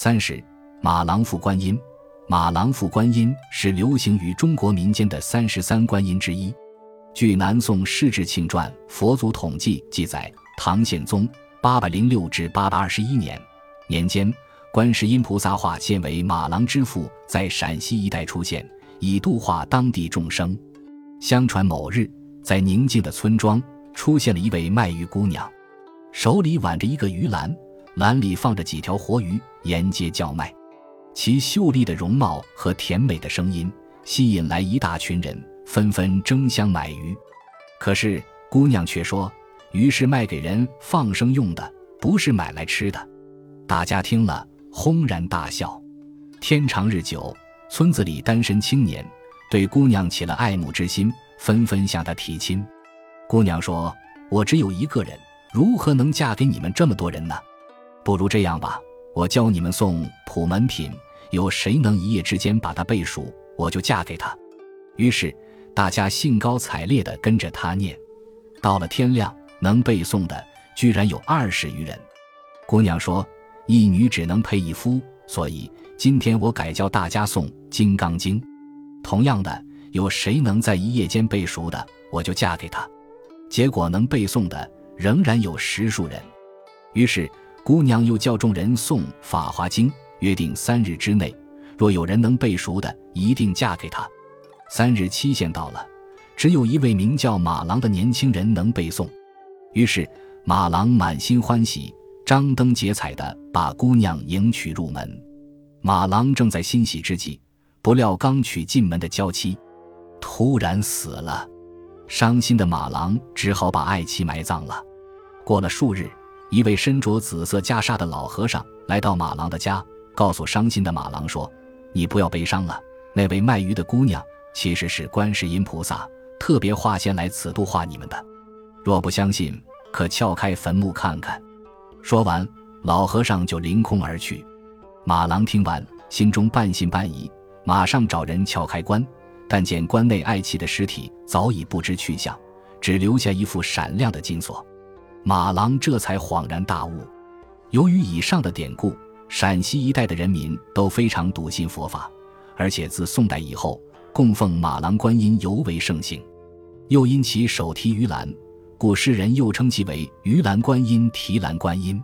三是马郎赋观音。马郎赋观音是流行于中国民间的三十三观音之一。据南宋释志庆传《佛祖统计》记载，唐宪宗八百零六至八百二十一年年间，观世音菩萨化现为马郎之父，在陕西一带出现，以度化当地众生。相传某日，在宁静的村庄出现了一位卖鱼姑娘，手里挽着一个鱼篮，篮里放着几条活鱼，沿街叫卖。其秀丽的容貌和甜美的声音吸引来一大群人，纷纷争相买鱼。可是姑娘却说：“鱼是卖给人放生用的，不是买来吃的。”大家听了轰然大笑。天长日久，村子里单身青年对姑娘起了爱慕之心，纷纷向她提亲。姑娘说：“我只有一个人，如何能嫁给你们这么多人呢？不如这样吧，我教你们诵普门品。”有谁能一夜之间把它背熟，我就嫁给他。于是大家兴高采烈地跟着他念。到了天亮，能背诵的居然有二十余人。姑娘说：“一女只能配一夫，所以今天我改教大家诵《金刚经》。同样的，有谁能在一夜间背熟的，我就嫁给他。”结果能背诵的仍然有十数人。于是姑娘又叫众人送《法华经》。约定三日之内，若有人能背熟的，一定嫁给他。三日期限到了，只有一位名叫马郎的年轻人能背诵。于是马郎满心欢喜，张灯结彩的把姑娘迎娶入门。马郎正在欣喜之际，不料刚娶进门的娇妻突然死了，伤心的马郎只好把爱妻埋葬了。过了数日，一位身着紫色袈裟的老和尚来到马郎的家。告诉伤心的马郎说：“你不要悲伤了，那位卖鱼的姑娘其实是观世音菩萨特别化现来此度化你们的。若不相信，可撬开坟墓看看。”说完，老和尚就凌空而去。马郎听完，心中半信半疑，马上找人撬开棺，但见棺内爱妻的尸体早已不知去向，只留下一副闪亮的金锁。马郎这才恍然大悟，由于以上的典故。陕西一带的人民都非常笃信佛法，而且自宋代以后，供奉马郎观音尤为盛行。又因其手提鱼篮，故世人又称其为鱼篮观音、提篮观音。